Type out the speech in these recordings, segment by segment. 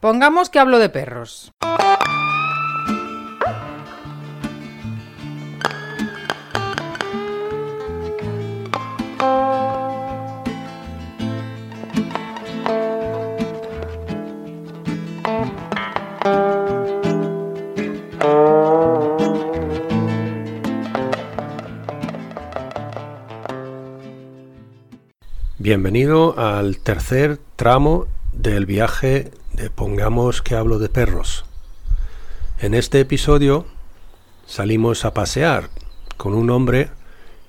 Pongamos que hablo de perros. Bienvenido al tercer tramo del viaje Pongamos que hablo de perros. En este episodio salimos a pasear con un hombre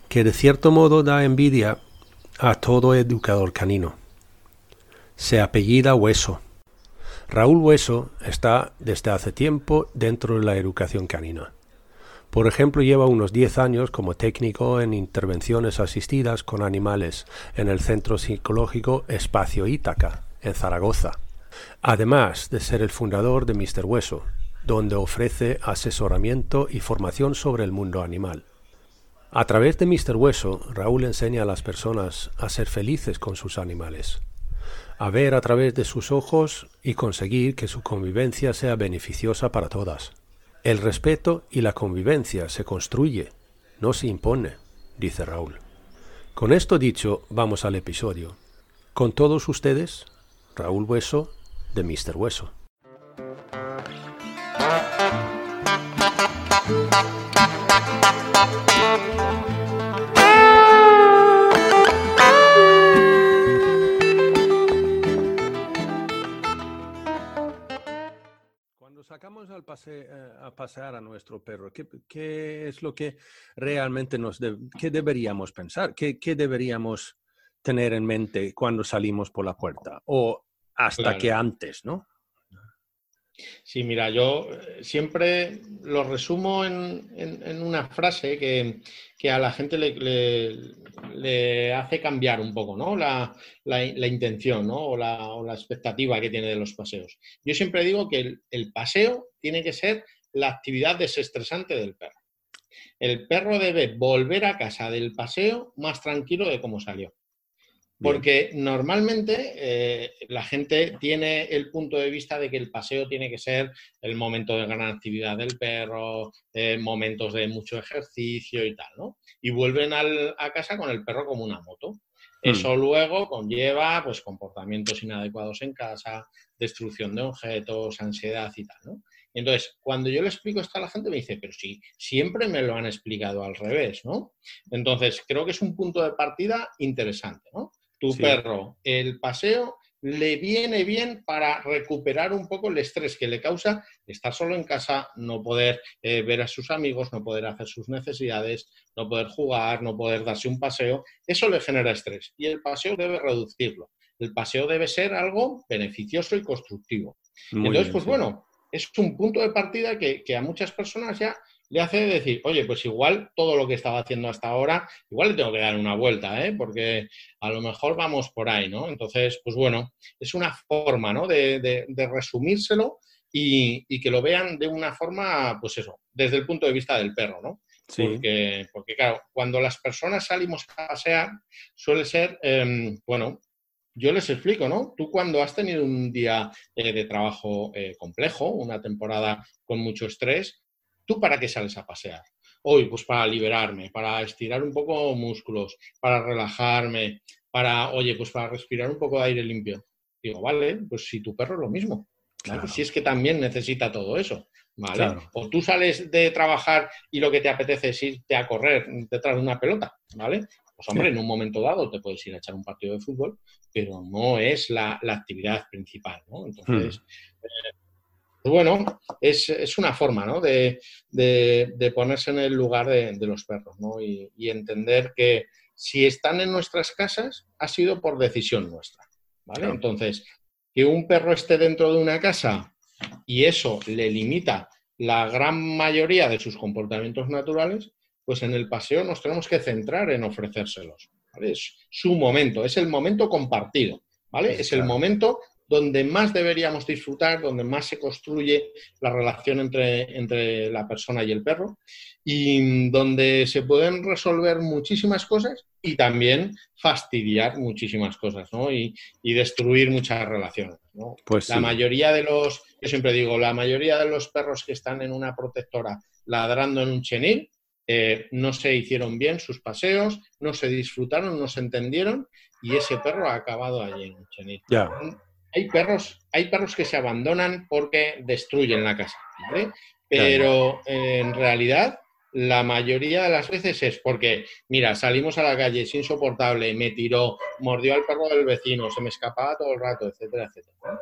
que de cierto modo da envidia a todo educador canino. Se apellida Hueso. Raúl Hueso está desde hace tiempo dentro de la educación canina. Por ejemplo, lleva unos 10 años como técnico en intervenciones asistidas con animales en el Centro Psicológico Espacio Ítaca, en Zaragoza. Además de ser el fundador de Mr. Hueso, donde ofrece asesoramiento y formación sobre el mundo animal. A través de Mr. Hueso, Raúl enseña a las personas a ser felices con sus animales, a ver a través de sus ojos y conseguir que su convivencia sea beneficiosa para todas. El respeto y la convivencia se construye, no se impone, dice Raúl. Con esto dicho, vamos al episodio. Con todos ustedes, Raúl Hueso de Mr. Hueso. sacamos al pase, eh, a pasear a nuestro perro, ¿qué, es lo que realmente nos qué deberíamos pensar? ¿Qué, deberíamos tener en mente cuando salimos por la puerta? O hasta que antes, ¿no? Sí, mira, yo eh, siempre lo resumo en, una frase que, a la gente le, hace cambiar un poco, ¿no? La, intención, ¿no? O la, expectativa que tiene de los paseos. Yo siempre digo que el paseo tiene que ser la actividad desestresante del perro. El perro debe volver a casa del paseo más tranquilo de cómo salió. Porque normalmente eh, la gente tiene el punto de vista de que el paseo tiene que ser el momento de gran actividad del perro, eh, momentos de mucho ejercicio y tal, ¿no? Y vuelven a casa con el perro como una moto. Hmm. Eso luego conlleva pues, comportamientos inadecuados en casa, destrucción de objetos, ansiedad y tal, ¿no? Y entonces, cuando yo le explico esto a la gente, me dice, pero sí, siempre me lo han explicado al revés, ¿no? Entonces, creo que es un punto de partida interesante, ¿no? Tu perro el paseo le viene bien para recuperar un poco el estrés que le causa estar solo en casa, no poder eh, ver a sus amigos, no poder hacer sus necesidades, no poder jugar, no poder darse un paseo. Eso le genera estrés y el paseo debe reducirlo. El paseo debe ser algo beneficioso y constructivo. Entonces, pues bueno, es un punto de partida que, que a muchas personas ya le hace decir, oye, pues igual todo lo que estaba haciendo hasta ahora, igual le tengo que dar una vuelta, ¿eh? porque a lo mejor vamos por ahí, ¿no? Entonces, pues bueno, es una forma, ¿no? De, resumírselo y, que lo vean de una forma, pues eso, desde el punto de vista del perro, ¿no? Porque, porque, claro, cuando las personas salimos a pasear, suele ser, em, bueno, yo les explico, ¿no? Tú cuando has tenido un día eh, de trabajo eh, complejo, una temporada con mucho estrés, ¿Tú para qué sales a pasear? Hoy, pues para liberarme, para estirar un poco músculos, para relajarme, para, oye, pues para respirar un poco de aire limpio. Digo, vale, pues si tu perro es lo mismo. Si es que también necesita todo eso. ¿vale? O tú sales de trabajar y lo que te apetece es irte a correr detrás de una pelota, ¿vale? Pues hombre, en un momento dado te puedes ir a echar un partido de fútbol, pero no es la, actividad principal, ¿no? Entonces, hmm. eh, pues bueno, es, una forma ¿no? de, ponerse en el lugar de, los perros ¿no? y, entender que si están en nuestras casas ha sido por decisión nuestra. ¿vale? Entonces, que un perro esté dentro de una casa y eso le limita la gran mayoría de sus comportamientos naturales, pues en el paseo nos tenemos que centrar en ofrecérselos. Es su momento, es el momento compartido. ¿vale? es el momento donde más deberíamos disfrutar, donde más se construye la relación entre, entre la persona y el perro y donde se pueden resolver muchísimas cosas y también fastidiar muchísimas cosas ¿no? y, destruir muchas relaciones. ¿no? Pues la mayoría de los, yo siempre digo, la mayoría de los perros que están en una protectora ladrando en un chenil eh, no se hicieron bien sus paseos, no se disfrutaron, no se entendieron y ese perro ha acabado allí en un chenil. Hay perros, hay perros que se abandonan porque destruyen la casa, pero en realidad la mayoría de las veces es porque, mira, salimos a la calle, es insoportable, me tiró, mordió al perro del vecino, se me escapaba todo el rato, etcétera, etcétera.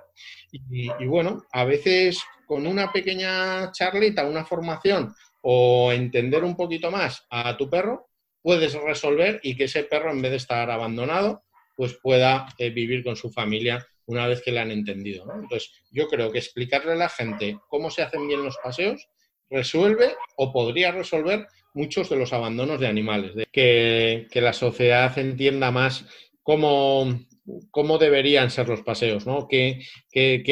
Y, bueno, a veces con una pequeña charlita, una formación o entender un poquito más a tu perro, puedes resolver y que ese perro, en vez de estar abandonado, pues pueda eh, vivir con su familia una vez que le han entendido. Entonces, yo creo que explicarle a la gente cómo se hacen bien los paseos resuelve o podría resolver muchos de los abandonos de animales, de que, la sociedad entienda más cómo, cómo, deberían ser los paseos, ¿no? ¿Qué,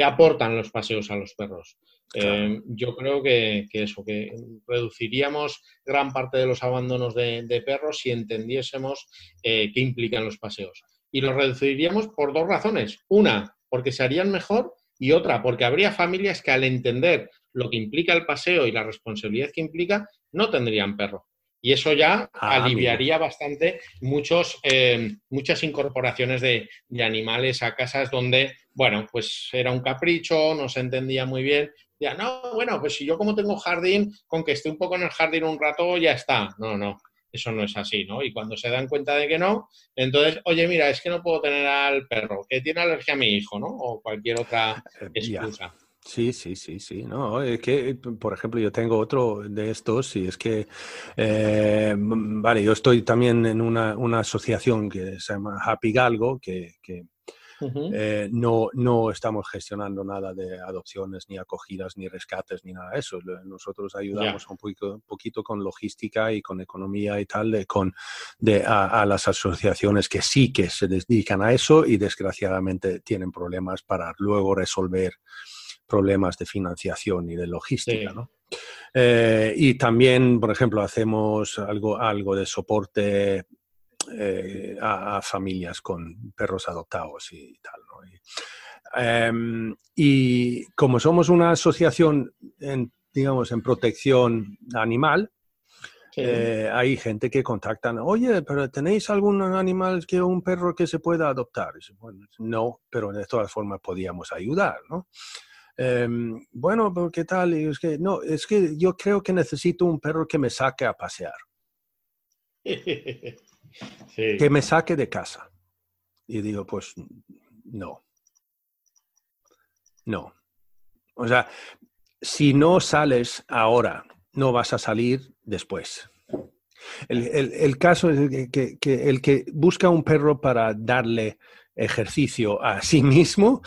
aportan los paseos a los perros? Eh, yo creo que, eso, que reduciríamos gran parte de los abandonos de, perros si entendiésemos eh, qué implican los paseos. Y los reduciríamos por dos razones. Una, porque se harían mejor y otra, porque habría familias que al entender lo que implica el paseo y la responsabilidad que implica, no tendrían perro. Y eso ya ah, aliviaría bastante muchos, eh, muchas incorporaciones de, animales a casas donde, bueno, pues era un capricho, no se entendía muy bien. Ya, no, bueno, pues si yo como tengo jardín, con que esté un poco en el jardín un rato, ya está. No, no, eso no es así, ¿no? Y cuando se dan cuenta de que no, entonces, oye, mira, es que no puedo tener al perro, que tiene alergia a mi hijo, ¿no? O cualquier otra eh, excusa. Sí, sí, sí, sí. No, es que, por ejemplo, yo tengo otro de estos y es que, eh, vale, yo estoy también en una, una, asociación que se llama Happy Galgo, que, que eh, no, no estamos gestionando nada de adopciones, ni acogidas, ni rescates, ni nada de eso. Nosotros ayudamos un, poquito, poquito, con logística y con economía y tal, de, con, de, a, a, las asociaciones que sí que se dedican a eso y desgraciadamente tienen problemas para luego resolver problemas de financiación y de logística. ¿no? Eh, y también, por ejemplo, hacemos algo, algo de soporte eh, a, familias con perros adoptados y tal. ¿no? Y, em, y, como somos una asociación, en, digamos, en protección animal, eh, hay gente que contactan, oye, pero ¿tenéis algún animal que un perro que se pueda adoptar? Bueno, no, pero de todas formas podíamos ayudar, ¿no? Em, bueno, ¿qué tal? Y es que, no, es que yo creo que necesito un perro que me saque a pasear. Que me saque de casa. Y digo, pues no. No. O sea, si no sales ahora, no vas a salir después. El, caso es que, que, el que busca un perro para darle ejercicio a sí mismo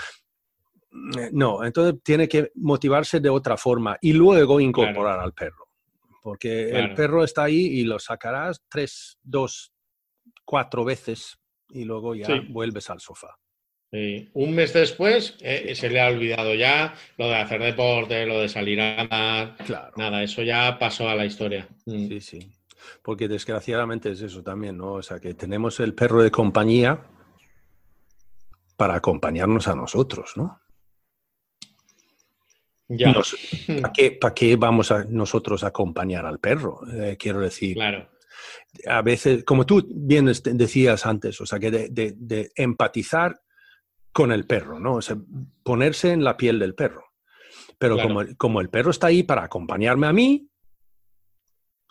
eh, no, entonces tiene que motivarse de otra forma y luego incorporar al perro. Porque el perro está ahí y lo sacarás tres, dos, cuatro veces y luego ya vuelves al sofá. Un mes después eh, se le ha olvidado ya lo de hacer deporte, lo de salir a andar. Claro. Nada, eso ya pasó a la historia. Mm. Sí, sí. Porque desgraciadamente es eso también, ¿no? O sea, que tenemos el perro de compañía para acompañarnos a nosotros, ¿no? ¿Para qué, vamos a nosotros a acompañar al perro? Eh, quiero decir, claro. A veces, como tú bien decías antes, o sea, que de, empatizar con el perro, ¿no? O sea, ponerse en la piel del perro. Pero como, como el perro está ahí para acompañarme a mí,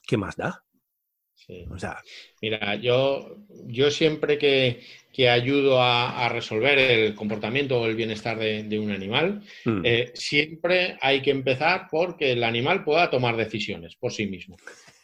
¿qué más da? Mira, yo, yo siempre que, ayudo a, resolver el comportamiento o el bienestar de, un animal, mm. eh, siempre hay que empezar porque el animal pueda tomar decisiones por sí mismo.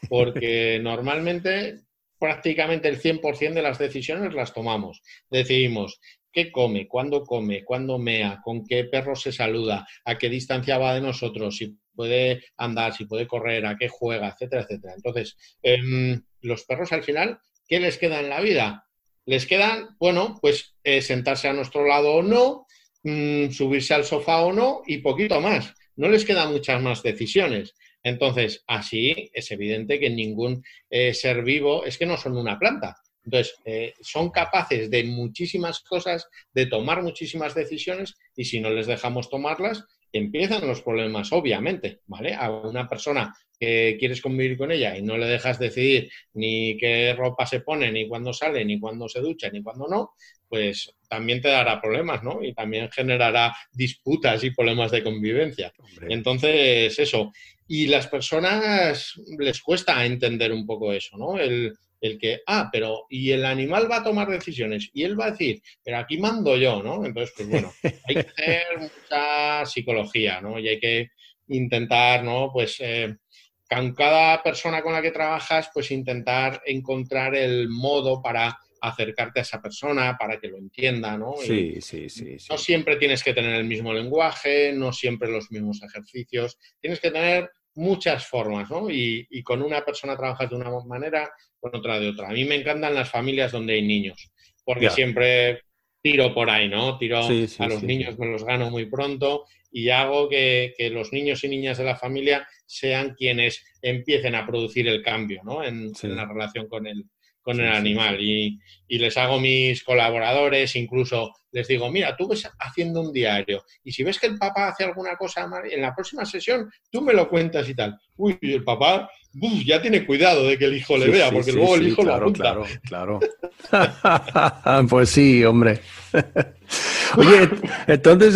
Porque normalmente prácticamente el 100% de las decisiones las tomamos. Decidimos qué come, cuándo come, cuándo mea, con qué perro se saluda, a qué distancia va de nosotros, si puede andar, si puede correr, a qué juega, etcétera, etcétera. Entonces, em, los perros al final, ¿qué les queda en la vida? Les quedan, bueno, pues eh, sentarse a nuestro lado o no, mm, subirse al sofá o no y poquito más. No les quedan muchas más decisiones. Entonces, así es evidente que ningún eh, ser vivo es que no son una planta. Entonces, eh, son capaces de muchísimas cosas, de tomar muchísimas decisiones y si no les dejamos tomarlas, empiezan los problemas, obviamente, ¿vale? A una persona que quieres convivir con ella y no le dejas decidir ni qué ropa se pone, ni cuándo sale, ni cuándo se ducha, ni cuándo no, pues también te dará problemas, ¿no? Y también generará disputas y problemas de convivencia. Entonces, eso. Y las personas les cuesta entender un poco eso, ¿no? El, el que, ah, pero, y el animal va a tomar decisiones, y él va a decir, pero aquí mando yo, ¿no? Entonces, pues bueno, hay que hacer mucha psicología, ¿no? Y hay que intentar, ¿no? Pues eh, con cada persona con la que trabajas, pues intentar encontrar el modo para acercarte a esa persona, para que lo entienda, ¿no? Sí, sí, sí, No siempre tienes que tener el mismo lenguaje, no siempre los mismos ejercicios, tienes que tener muchas formas, ¿no? Y, y, con una persona trabajas de una manera, con otra de otra. A mí me encantan las familias donde hay niños, porque siempre tiro por ahí, ¿no? Tiro a los niños, me los gano muy pronto y hago que, que, los niños y niñas de la familia sean quienes empiecen a producir el cambio, ¿no? En, en la relación con el, con el animal. Y, y, les hago mis colaboradores, incluso les digo, mira, tú ves haciendo un diario y si ves que el papá hace alguna cosa mal, en la próxima sesión tú me lo cuentas y tal. Uy, el papá ya tiene cuidado de que el hijo le vea, porque luego el hijo claro, lo apunta. Claro, claro. pues sí, hombre. Oye, entonces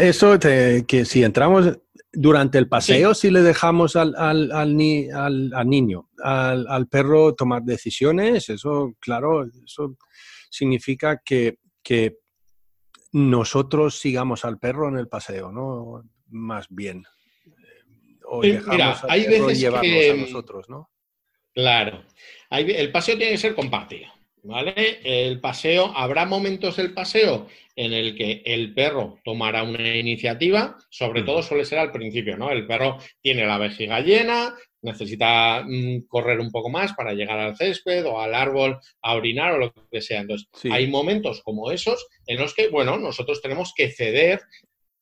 eso, que si entramos durante el paseo, si le dejamos al, al, al, al niño, al, perro tomar decisiones, eso, claro, eso significa que, que nosotros sigamos al perro en el paseo, ¿no? Más bien. O Mira, hay veces que... a nosotros, ¿no? Claro. el paseo tiene que ser compartido. ¿Vale? El paseo, habrá momentos del paseo en el que el perro tomará una iniciativa, sobre todo suele ser al principio, ¿no? El perro tiene la vejiga llena, necesita mm, correr un poco más para llegar al césped o al árbol a orinar o lo que sea. Entonces, hay momentos como esos en los que, bueno, nosotros tenemos que ceder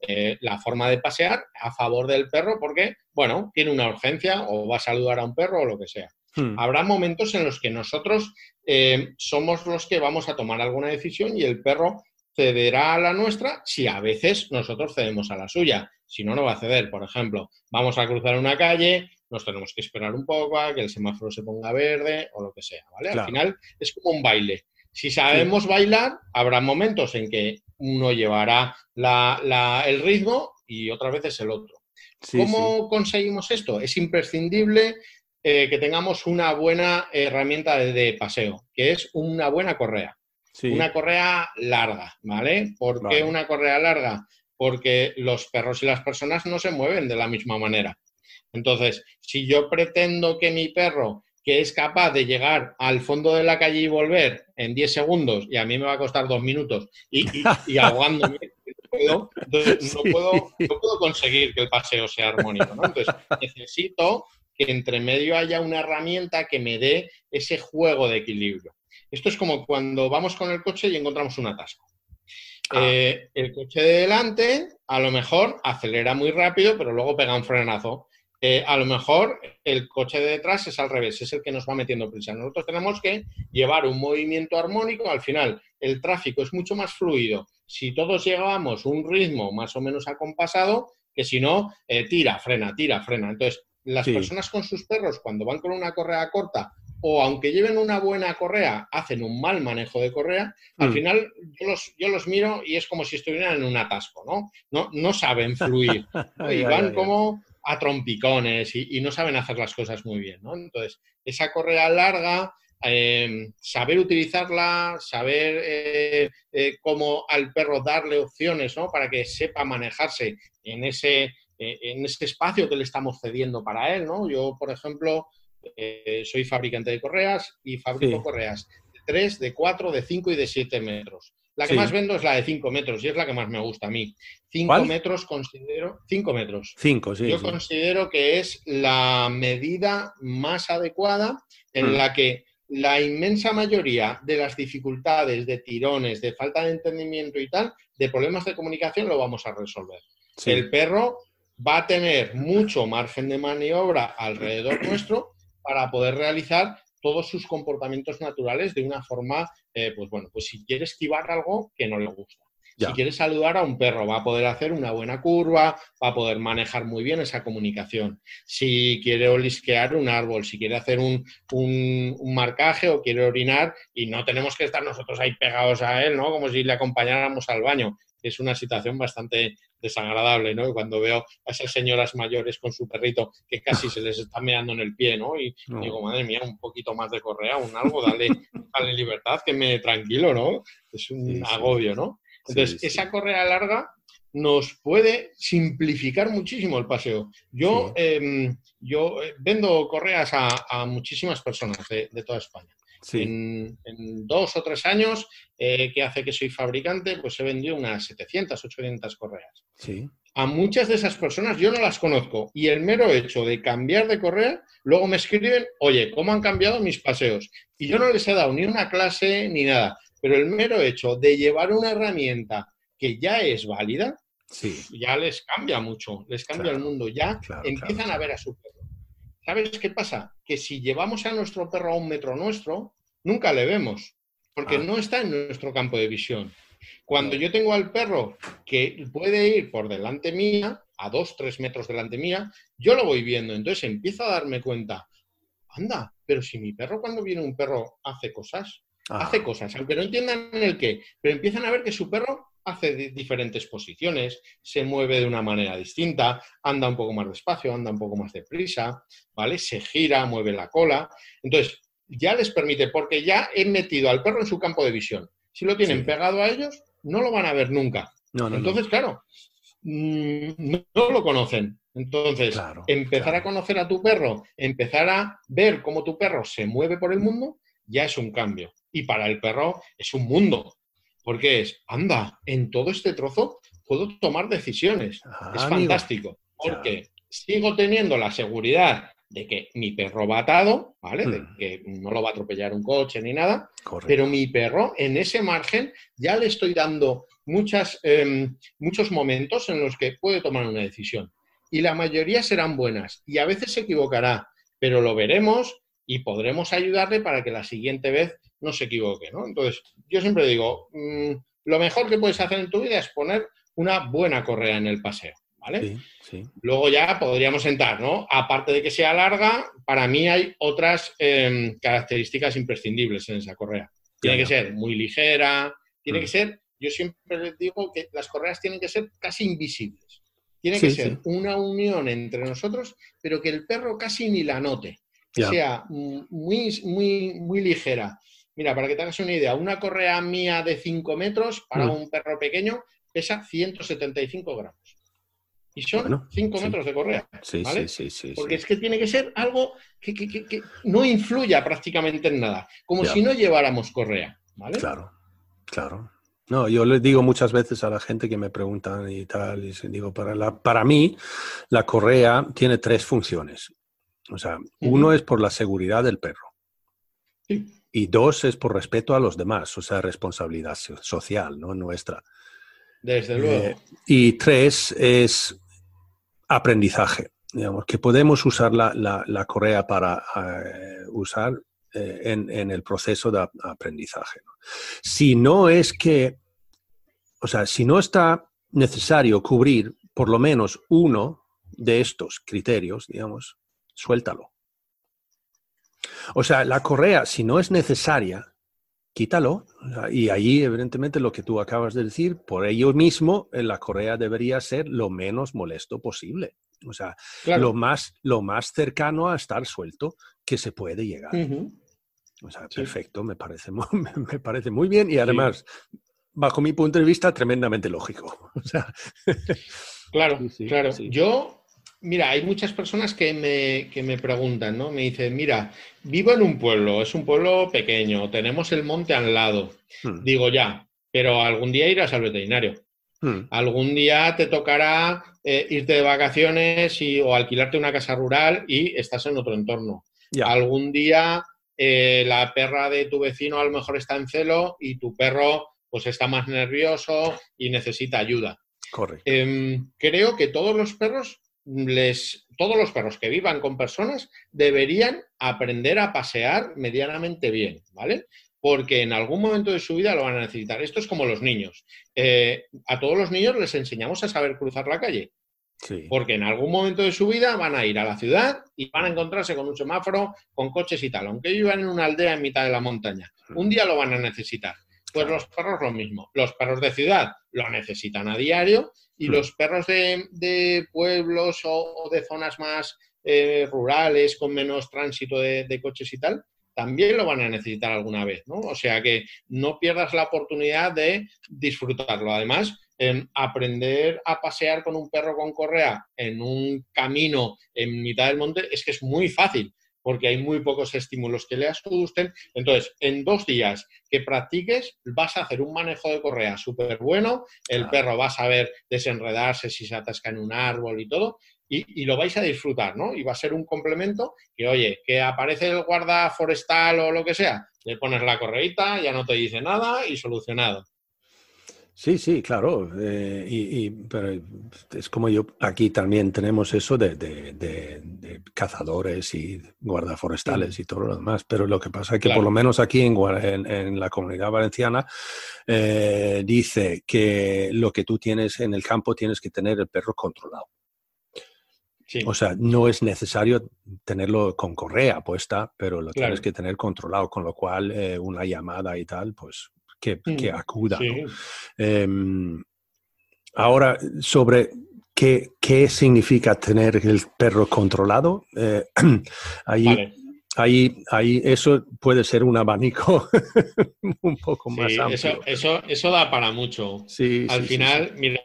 eh, la forma de pasear a favor del perro porque, bueno, tiene una urgencia o va a saludar a un perro o lo que sea. Hmm. Habrá momentos en los que nosotros eh, somos los que vamos a tomar alguna decisión y el perro cederá a la nuestra si a veces nosotros cedemos a la suya. Si no, no va a ceder. Por ejemplo, vamos a cruzar una calle, nos tenemos que esperar un poco a que el semáforo se ponga verde o lo que sea, ¿vale? Al final es como un baile. Si sabemos bailar, habrá momentos en que uno llevará el ritmo y otras veces el otro. ¿Cómo conseguimos esto? Es imprescindible eh, que tengamos una buena herramienta de, paseo, que es una buena correa. Una correa larga, ¿vale? ¿Por qué una correa larga? Porque los perros y las personas no se mueven de la misma manera. Entonces, si yo pretendo que mi perro, que es capaz de llegar al fondo de la calle y volver en 10 segundos, y a mí me va a costar dos minutos, y, y, ahogándome, no puedo, no, puedo, conseguir que el paseo sea armónico. Entonces, necesito que entre medio haya una herramienta que me dé ese juego de equilibrio. Esto es como cuando vamos con el coche y encontramos un atasco. Ah. Eh, el coche de delante a lo mejor acelera muy rápido, pero luego pega un frenazo. Eh, a lo mejor el coche de detrás es al revés, es el que nos va metiendo prisa. Nosotros tenemos que llevar un movimiento armónico, al final el tráfico es mucho más fluido si todos llevamos un ritmo más o menos acompasado que si no, eh, tira, frena, tira, frena. Entonces, las personas con sus perros, cuando van con una correa corta o aunque lleven una buena correa, hacen un mal manejo de correa, al mm. final yo los, yo los miro y es como si estuvieran en un atasco, ¿no? No, no saben fluir. y van como a trompicones y, no saben hacer las cosas muy bien, ¿no? Entonces, esa correa larga, em, saber utilizarla, saber eh, eh, cómo al perro darle opciones, ¿no? Para que sepa manejarse en ese, en ese espacio que le estamos cediendo para él, ¿no? Yo, por ejemplo, eh, soy fabricante de correas y fabrico correas de 3, de 4, de 5 y de 7 metros. La que más vendo es la de 5 metros y es la que más me gusta a mí. 5 metros considero. 5 metros. 5, sí. Yo considero que es la medida más adecuada en mm. la que la inmensa mayoría de las dificultades, de tirones, de falta de entendimiento y tal, de problemas de comunicación lo vamos a resolver. El perro va a tener mucho margen de maniobra alrededor nuestro para poder realizar todos sus comportamientos naturales de una forma, eh, pues bueno, pues si quiere esquivar algo que no le gusta. Si quiere saludar a un perro, va a poder hacer una buena curva, va a poder manejar muy bien esa comunicación. Si quiere olisquear un árbol, si quiere hacer un, marcaje o quiere orinar, y no tenemos que estar nosotros ahí pegados a él, ¿no? Como si le acompañáramos al baño. Es una situación bastante desagradable, ¿no? Cuando veo a esas señoras mayores con su perrito que casi se les está meando en el pie, ¿no? Y digo, madre mía, un poquito más de correa, un algo, dale, dale libertad, que me tranquilo, ¿no? Es un agobio, ¿no? Entonces, esa correa larga nos puede simplificar muchísimo el paseo. Yo, em, yo eh, vendo correas a, muchísimas personas de, toda España. En, dos o tres años eh, que hace que soy fabricante, pues he vendido unas 700, 800 correas. A muchas de esas personas yo no las conozco y el mero hecho de cambiar de correa, luego me escriben, oye, ¿cómo han cambiado mis paseos? Y yo no les he dado ni una clase ni nada. Pero el mero hecho de llevar una herramienta que ya es válida, ya les cambia mucho, les cambia el mundo, ya empiezan a ver a su perro. ¿Sabes qué pasa? Que si llevamos a nuestro perro a un metro nuestro, nunca le vemos, porque ah. no está en nuestro campo de visión. Cuando yo tengo al perro que puede ir por delante mía, a dos, tres metros delante mía, yo lo voy viendo. Entonces empiezo a darme cuenta, anda, pero si mi perro cuando viene un perro hace cosas, Hace cosas, aunque no entiendan el qué, pero empiezan a ver que su perro hace diferentes posiciones, se mueve de una manera distinta, anda un poco más despacio, anda un poco más deprisa, ¿vale? Se gira, mueve la cola. Entonces, ya les permite, porque ya he metido al perro en su campo de visión. Si lo tienen pegado a ellos, no lo van a ver nunca. Entonces, claro, mm, no, lo conocen. Entonces, empezar a conocer a tu perro, empezar a ver cómo tu perro se mueve por el mundo, ya es un cambio y para el perro es un mundo. Porque es, anda, en todo este trozo puedo tomar decisiones. Ah, es fantástico. Porque sigo teniendo la seguridad de que mi perro va atado, ¿vale? De hmm. que no lo va a atropellar un coche ni nada. Pero mi perro, en ese margen, ya le estoy dando muchas, em, muchos momentos en los que puede tomar una decisión. Y la mayoría serán buenas. Y a veces se equivocará, pero lo veremos y podremos ayudarle para que la siguiente vez no se equivoque, ¿no? Entonces, yo siempre digo, mm, lo mejor que puedes hacer en tu vida es poner una buena correa en el paseo, ¿vale? Sí, sí. Luego ya podríamos entrar, ¿no? Aparte de que sea larga, para mí hay otras em, características imprescindibles en esa correa. Tiene que ser muy ligera, tiene que mm. ser, yo siempre les digo que las correas tienen que ser casi invisibles. Tiene que ser una unión entre nosotros, pero que el perro casi ni la note que sea muy, muy, muy ligera. Mira, para que te hagas una idea, una correa mía de 5 metros para mm. un perro pequeño pesa 175 gramos. Y son 5 metros de correa. Sí, sí, sí, Porque es que tiene que ser algo que, no influya prácticamente en nada. Como si no lleváramos correa. ¿vale? Claro, claro. No, yo les digo muchas veces a la gente que me preguntan y tal, y digo, para, la, para mí la correa tiene tres funciones. O sea, uno es por la seguridad del perro. Y dos es por respeto a los demás, o sea, responsabilidad social, ¿no? Nuestra. Desde eh, luego. y tres es aprendizaje. Digamos, que podemos usar la, correa para eh, usar eh, en, el proceso de aprendizaje. Si no es que, o sea, si no está necesario cubrir por lo menos uno de estos criterios, digamos, suéltalo. O sea, la correa, si no es necesaria, quítalo. Y ahí, evidentemente, lo que tú acabas de decir, por ello mismo, eh, la correa debería ser lo menos molesto posible. O sea, lo, más, lo más cercano a estar suelto que se puede llegar. O sea, perfecto, me parece, muy, me parece muy bien y además, bajo mi punto de vista, tremendamente lógico. O sea, claro, claro. Yo Mira, hay muchas personas que me, me, preguntan, ¿no? Me dicen, mira, vivo en un pueblo, es un pueblo pequeño, tenemos el monte al lado. Hmm. Digo, ya, pero algún día irás al veterinario. Hmm. Algún día te tocará eh, irte de vacaciones y, o alquilarte una casa rural y estás en otro entorno. Algún día eh, la perra de tu vecino a lo mejor está en celo y tu perro pues está más nervioso y necesita ayuda. Correcto. Em, creo que todos los perros les, todos los perros que vivan con personas deberían aprender a pasear medianamente bien, ¿vale? Porque en algún momento de su vida lo van a necesitar. Esto es como los niños. Eh, a todos los niños les enseñamos a saber cruzar la calle. Sí. Porque en algún momento de su vida van a ir a la ciudad y van a encontrarse con un semáforo, con coches y tal, aunque vivan en una aldea en mitad de la montaña. Un día lo van a necesitar. Pues los perros lo mismo. Los perros de ciudad lo necesitan a diario y los perros de, pueblos o, de zonas más eh, rurales, con menos tránsito de, coches y tal, también lo van a necesitar alguna vez, ¿no? O sea que no pierdas la oportunidad de disfrutarlo. Además, aprender a pasear con un perro con correa en un camino en mitad del monte es que es muy fácil porque hay muy pocos estímulos que le asusten. Entonces, en dos días que practiques, vas a hacer un manejo de correa súper bueno, el perro va a saber desenredarse si se atasca en un árbol y todo, y, lo vais a disfrutar, ¿no? Y va a ser un complemento que, oye, que aparece el guarda forestal o lo que sea, le pones la correita, ya no te dice nada y solucionado. Sí, sí, claro. Eh, y, pero es como yo, aquí también tenemos eso de, cazadores y guardaforestales y todo lo demás. Pero lo que pasa es que por lo menos aquí en, en, la comunidad valenciana eh, dice que lo que tú tienes en el campo tienes que tener el perro controlado. O sea, no es necesario tenerlo con correa puesta, pero lo tienes que tener controlado, con lo cual eh, una llamada y tal, pues que, mm, acuda. Em, ahora, sobre qué, qué, significa tener el perro controlado, eh, ahí, ahí, ahí, eso puede ser un abanico un poco más amplio. Eso, eso, da para mucho. Al final, mira,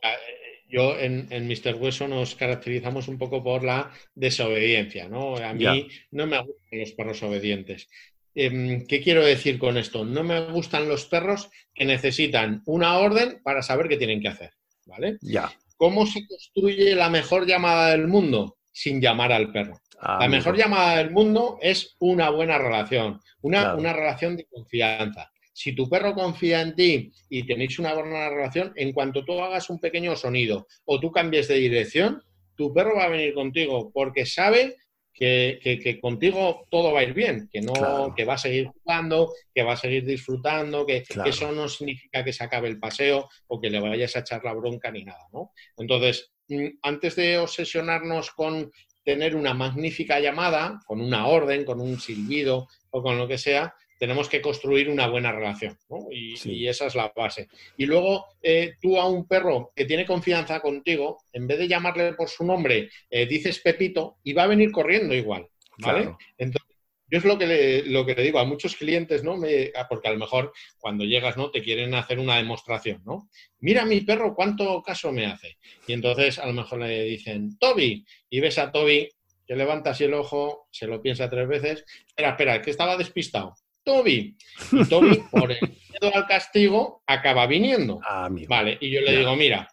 yo en, en Mr. Hueso nos caracterizamos un poco por la desobediencia, ¿no? A mí no me gustan los perros obedientes. Em, ¿Qué quiero decir con esto? No me gustan los perros que necesitan una orden para saber qué tienen que hacer. ¿Vale? Ya. ¿Cómo se construye la mejor llamada del mundo? Sin llamar al perro. Ah, la mejor llamada del mundo es una buena relación, una, una relación de confianza. Si tu perro confía en ti y tenéis una buena relación, en cuanto tú hagas un pequeño sonido o tú cambies de dirección, tu perro va a venir contigo porque sabe que, contigo todo va a ir bien, que no, que va a seguir jugando, que va a seguir disfrutando, que, eso no significa que se acabe el paseo o que le vayas a echar la bronca ni nada, ¿no? Entonces, mm, antes de obsesionarnos con tener una magnífica llamada, con una orden, con un silbido o con lo que sea, tenemos que construir una buena relación, ¿no? y, esa es la base. Y luego eh, tú a un perro que tiene confianza contigo, en vez de llamarle por su nombre, eh, dices Pepito y va a venir corriendo igual, ¿vale? Entonces, yo es lo que, le, lo que le digo a muchos clientes, ¿no? Me, ah, porque a lo mejor cuando llegas, ¿no? Te quieren hacer una demostración, ¿no? Mira mi perro cuánto caso me hace. Y entonces a lo mejor le dicen, Toby, y ves a Toby que levanta así el ojo, se lo piensa tres veces, espera, espera, que estaba despistado. Toby. Y Toby, por el miedo al castigo, acaba viniendo. Ah, vale, y yo le digo, mira,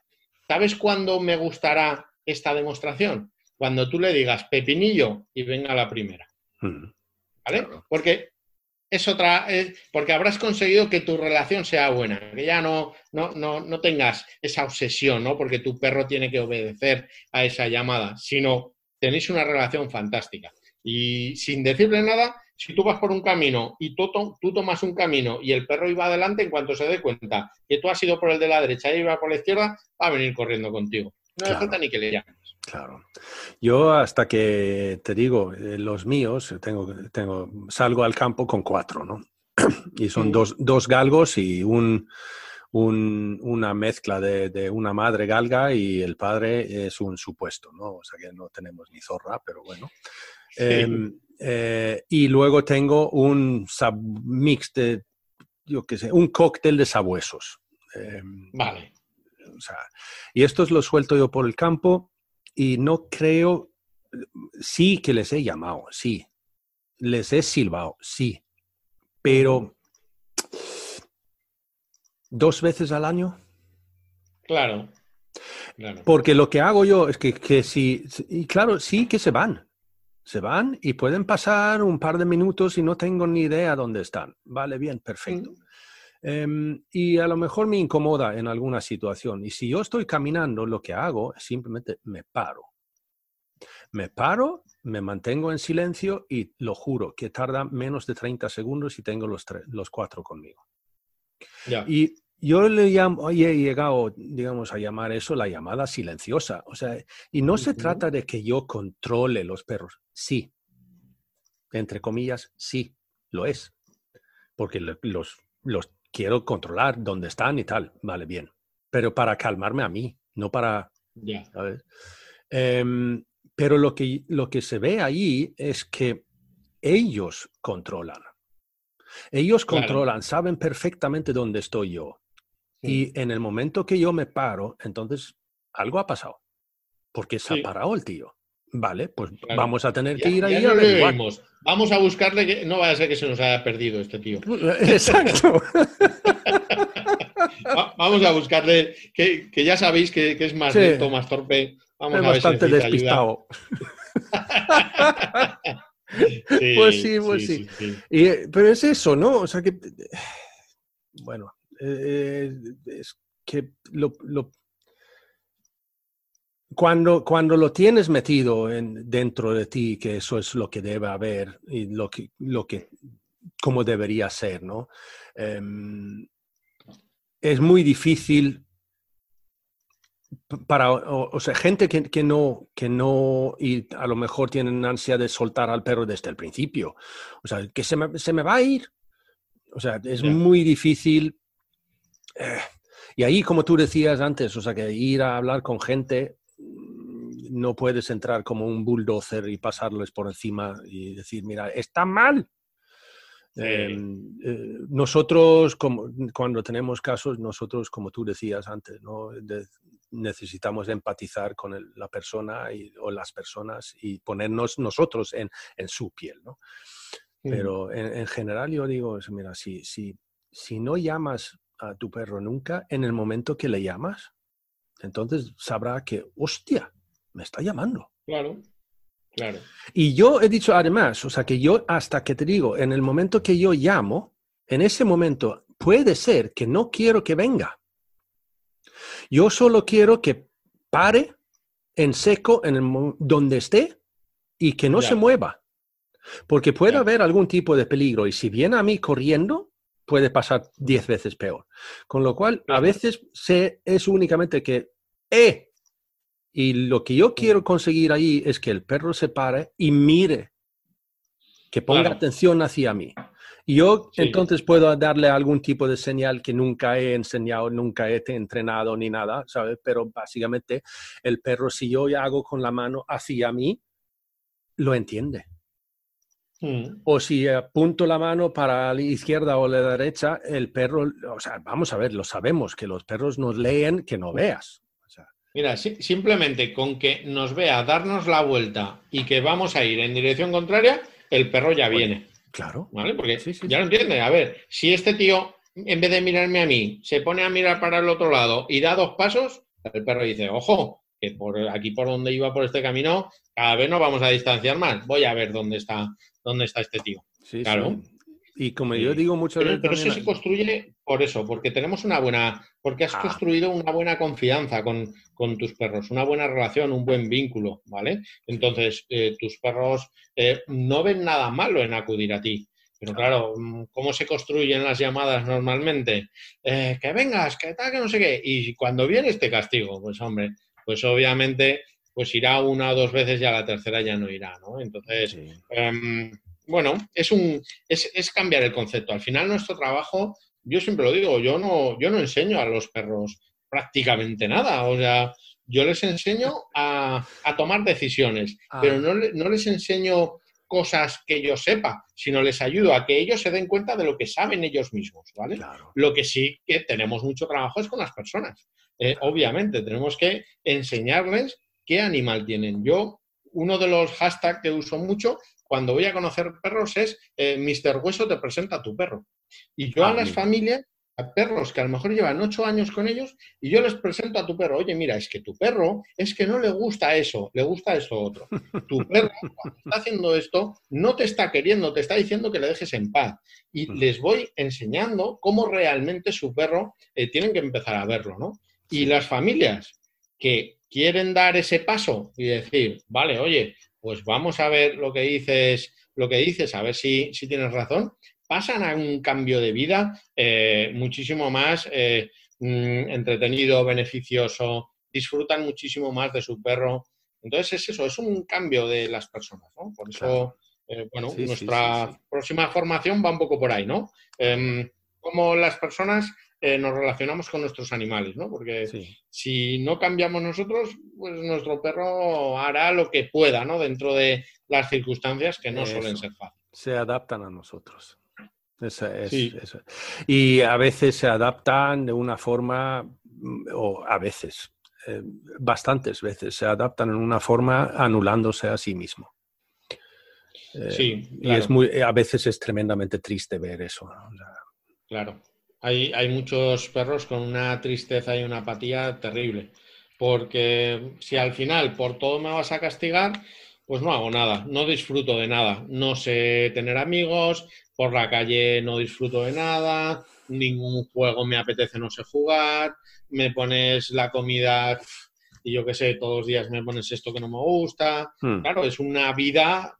¿sabes cuándo me gustará esta demostración? Cuando tú le digas pepinillo y venga la primera. Mm. ¿Vale? Porque es otra, eh, porque habrás conseguido que tu relación sea buena, que ya no, no, no, no tengas esa obsesión, ¿no? Porque tu perro tiene que obedecer a esa llamada, sino tenéis una relación fantástica. Y sin decirle nada, si tú vas por un camino y tú, tú, tomas un camino y el perro iba adelante, en cuanto se dé cuenta que tú has ido por el de la derecha y iba por la izquierda, va a venir corriendo contigo. No le falta ni que le llames. Claro. Yo hasta que te digo, eh, los míos, tengo, tengo, salgo al campo con cuatro, ¿no? y son dos, dos, galgos y un, un, una mezcla de, de, una madre galga y el padre es un supuesto, ¿no? O sea que no tenemos ni zorra, pero bueno. Em, eh, y luego tengo un mix de, yo qué sé, un cóctel de sabuesos. Em, vale. y estos los suelto yo por el campo y no creo, sí que les he llamado, sí. Les he silbado, sí. Pero dos veces al año. Claro. Porque lo que hago yo es que, que si, y claro, sí que se van se van y pueden pasar un par de minutos y no tengo ni idea dónde están. Vale, bien, perfecto. Em, y a lo mejor me incomoda en alguna situación. Y si yo estoy caminando, lo que hago es simplemente me paro. Me paro, me mantengo en silencio y lo juro que tarda menos de 30 segundos y tengo los, los cuatro conmigo. Y yo le llamo, he llegado, digamos, a llamar eso la llamada silenciosa. O sea, y no se trata de que yo controle los perros. Sí, entre comillas, sí, lo es. Porque los, los quiero controlar dónde están y tal. Vale, bien. Pero para calmarme a mí, no para... Em, pero lo que, lo que se ve ahí es que ellos controlan. Ellos controlan, saben perfectamente dónde estoy yo. Y en el momento que yo me paro, entonces algo ha pasado. Porque se ha parado el tío. Vale, pues vamos a tener que ir ahí a ver. Vamos a buscarle que no vaya a ser que se nos haya perdido este tío. Exacto. vamos a buscarle, que, ya sabéis que, es más lento, más torpe. Vamos es a bastante despistado. pues sí, pues sí. pero es eso, ¿no? O sea que, bueno, eh, es que lo, cuando, cuando lo tienes metido en, dentro de ti, que eso es lo que debe haber y lo que, lo que como debería ser, ¿no? Em, es muy difícil para, o, sea, gente que, que, no, que no, y a lo mejor tienen ansia de soltar al perro desde el principio. O sea, que se me, se me va a ir. O sea, es muy difícil. Eh, y ahí, como tú decías antes, o sea, que ir a hablar con gente no puedes entrar como un bulldozer y pasarles por encima y decir, mira, está mal. Em, eh, nosotros, como, cuando tenemos casos, nosotros, como tú decías antes, ¿no? necesitamos empatizar con la persona y, o las personas y ponernos nosotros en, en su piel. ¿no? Pero en, general yo digo, mira, si, si, si no llamas a tu perro nunca, en el momento que le llamas, entonces sabrá que, hostia, me está llamando. Claro, claro. Y yo he dicho además, o sea, que yo hasta que te digo, en el momento que yo llamo, en ese momento puede ser que no quiero que venga. Yo solo quiero que pare en seco en el, donde esté y que no se mueva. Porque puede haber algún tipo de peligro y si viene a mí corriendo, puede pasar diez veces peor. Con lo cual, a veces se, es únicamente que, ¡eh! Y lo que yo quiero conseguir ahí es que el perro se pare y mire, que ponga atención hacia mí. Y yo entonces puedo darle algún tipo de señal que nunca he enseñado, nunca he entrenado ni nada, ¿sabes? Pero básicamente el perro, si yo hago con la mano hacia mí, lo entiende. Mm. O si apunto la mano para la izquierda o la derecha, el perro, o sea, vamos a ver, lo sabemos, que los perros nos leen que no veas. Mira, simplemente con que nos vea darnos la vuelta y que vamos a ir en dirección contraria, el perro ya viene. Claro. ¿Vale? Porque ya lo entiende. A ver, si este tío, en vez de mirarme a mí, se pone a mirar para el otro lado y da dos pasos, el perro dice, ojo, que por aquí por donde iba por este camino, cada vez nos vamos a distanciar más. Voy a ver dónde está, dónde está este tío. claro. Y como yo digo muchas veces. Pero eso se construye por eso, porque tenemos una buena. Porque has ah. construido una buena confianza con, tus perros, una buena relación, un buen vínculo, ¿vale? Entonces, eh, tus perros eh, no ven nada malo en acudir a ti. Pero claro, mm, ¿cómo se construyen las llamadas normalmente? Eh, que vengas, que tal, que no sé qué. Y cuando viene este castigo, pues hombre, pues obviamente pues irá una o dos veces y a la tercera ya no irá, ¿no? Entonces, em, bueno, es, un, es, cambiar el concepto. Al final nuestro trabajo, yo siempre lo digo, yo no, yo no enseño a los perros prácticamente nada. O sea, yo les enseño a, tomar decisiones, ah. pero no, no, les enseño cosas que yo sepa, sino les ayudo a que ellos se den cuenta de lo que saben ellos mismos, ¿vale? Lo que sí que tenemos mucho trabajo es con las personas. Eh, obviamente, tenemos que enseñarles qué animal tienen. Yo, uno de los hashtags que uso mucho cuando voy a conocer perros es eh, Mr. Hueso te presenta a tu perro. Y yo a ah, las familias perros que a lo mejor llevan ocho años con ellos y yo les presento a tu perro, oye, mira, es que tu perro es que no le gusta eso, le gusta eso otro. Tu perro, cuando está haciendo esto, no te está queriendo, te está diciendo que le dejes en paz. Y les voy enseñando cómo realmente su perro eh, tienen que empezar a verlo, ¿no? Y las familias que quieren dar ese paso y decir, vale, oye, pues vamos a ver lo que dices, lo que dices, a ver si, si tienes razón, pasan a un cambio de vida eh, muchísimo más eh, mm, entretenido, beneficioso, disfrutan muchísimo más de su perro. Entonces es eso, es un cambio de las personas, ¿no? Por eso, eh, bueno, nuestra próxima formación va un poco por ahí, ¿no? Em, cómo las personas nos relacionamos con nuestros animales, ¿no? Porque si no cambiamos nosotros, pues nuestro perro hará lo que pueda, ¿no? Dentro de las circunstancias que no suelen ser fáciles. Se adaptan a nosotros es, Y a veces se adaptan de una forma, mm, o a veces, eh, bastantes veces, se adaptan en una forma anulándose a sí mismo. Eh, sí, Y es muy, a veces es tremendamente triste ver eso. claro. Hay, hay muchos perros con una tristeza y una apatía terrible. Porque si al final por todo me vas a castigar, pues no hago nada, no disfruto de nada, no sé tener amigos, por la calle no disfruto de nada, ningún juego me apetece, no sé jugar, me pones la comida y yo qué sé, todos los días me pones esto que no me gusta. Hmm. Claro, es una vida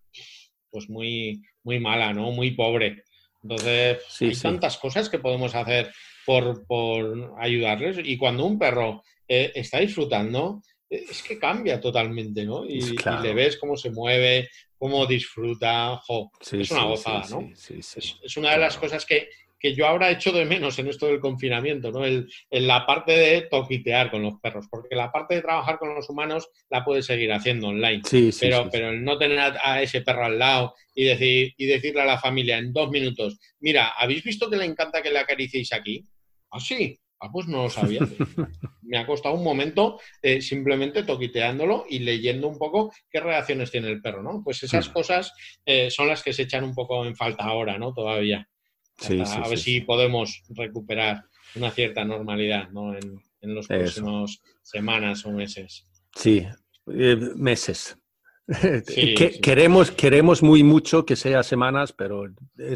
pues muy, muy mala, ¿no? Muy pobre. Entonces, hay tantas cosas que podemos hacer por, ayudarles. Y cuando un perro eh, está disfrutando, es que cambia totalmente, ¿no? Y, le ves cómo se mueve, cómo disfruta, es una gozada, ¿no? Es, una de las cosas que, yo ahora echo de menos en esto del confinamiento, ¿no? El, en la parte de toquitear con los perros, porque la parte de trabajar con los humanos la puedes seguir haciendo online, pero, pero el no tener a, ese perro al lado y, decir, y decirle a la familia en dos minutos, mira, ¿habéis visto que le encanta que le acariciéis aquí? Ah, sí, Ah, pues no lo sabía. Me ha costado un momento eh, simplemente toquiteándolo y leyendo un poco qué reacciones tiene el perro, ¿no? Pues esas cosas eh, son las que se echan un poco en falta ahora, ¿no? Todavía. A ver si podemos recuperar una cierta normalidad, ¿no? En, los próximos semanas o meses. Sí, eh, meses. queremos, queremos muy mucho que sea semanas, pero